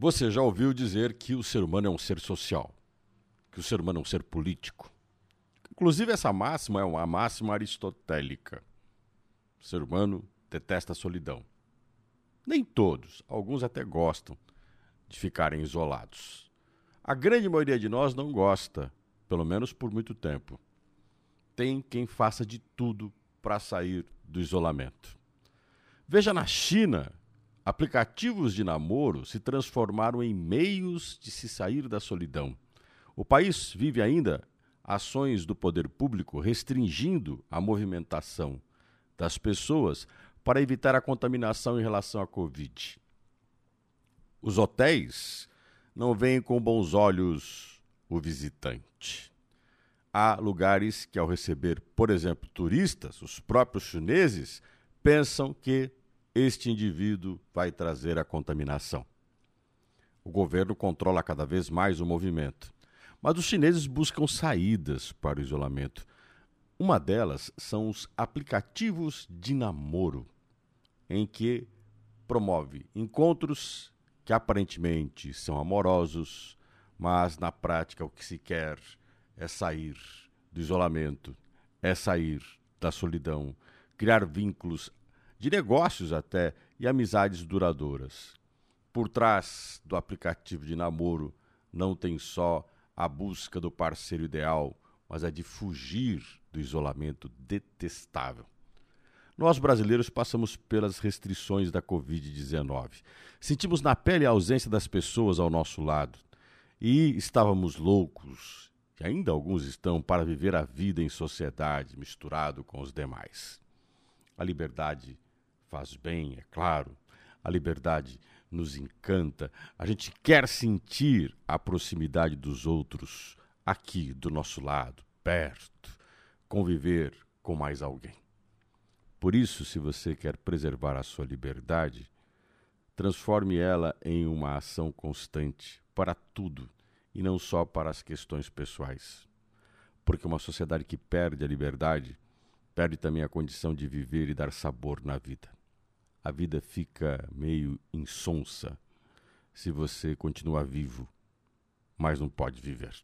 Você já ouviu dizer que o ser humano é um ser social, que o ser humano é um ser político. Inclusive, essa máxima é uma máxima aristotélica. O ser humano detesta a solidão. Nem todos, alguns até gostam de ficarem isolados. A grande maioria de nós não gosta, pelo menos por muito tempo. Tem quem faça de tudo para sair do isolamento. Veja na China Aplicativos de namoro se transformaram em meios de se sair da solidão. O país vive ainda ações do poder público restringindo a movimentação das pessoas para evitar a contaminação em relação à Covid. Os hotéis não veem com bons olhos o visitante. Há lugares que, ao receber, por exemplo, turistas, os próprios chineses pensam que este indivíduo vai trazer a contaminação. O governo controla cada vez mais o movimento, mas os chineses buscam saídas para o isolamento. Uma delas são os aplicativos de namoro, em que promove encontros que aparentemente são amorosos, mas na prática o que se quer é sair do isolamento, é sair da solidão, criar vínculos de negócios até e amizades duradouras. Por trás do aplicativo de namoro não tem só a busca do parceiro ideal, mas a de fugir do isolamento detestável. Nós brasileiros passamos pelas restrições da Covid-19. Sentimos na pele a ausência das pessoas ao nosso lado e estávamos loucos, e ainda alguns estão, para viver a vida em sociedade, misturado com os demais. A liberdade faz bem, é claro. A liberdade nos encanta. A gente quer sentir a proximidade dos outros aqui do nosso lado, perto, conviver com mais alguém. Por isso, se você quer preservar a sua liberdade, transforme ela em uma ação constante para tudo e não só para as questões pessoais. Porque uma sociedade que perde a liberdade perde também a condição de viver e dar sabor na vida a vida fica meio insonsa se você continuar vivo, mas não pode viver.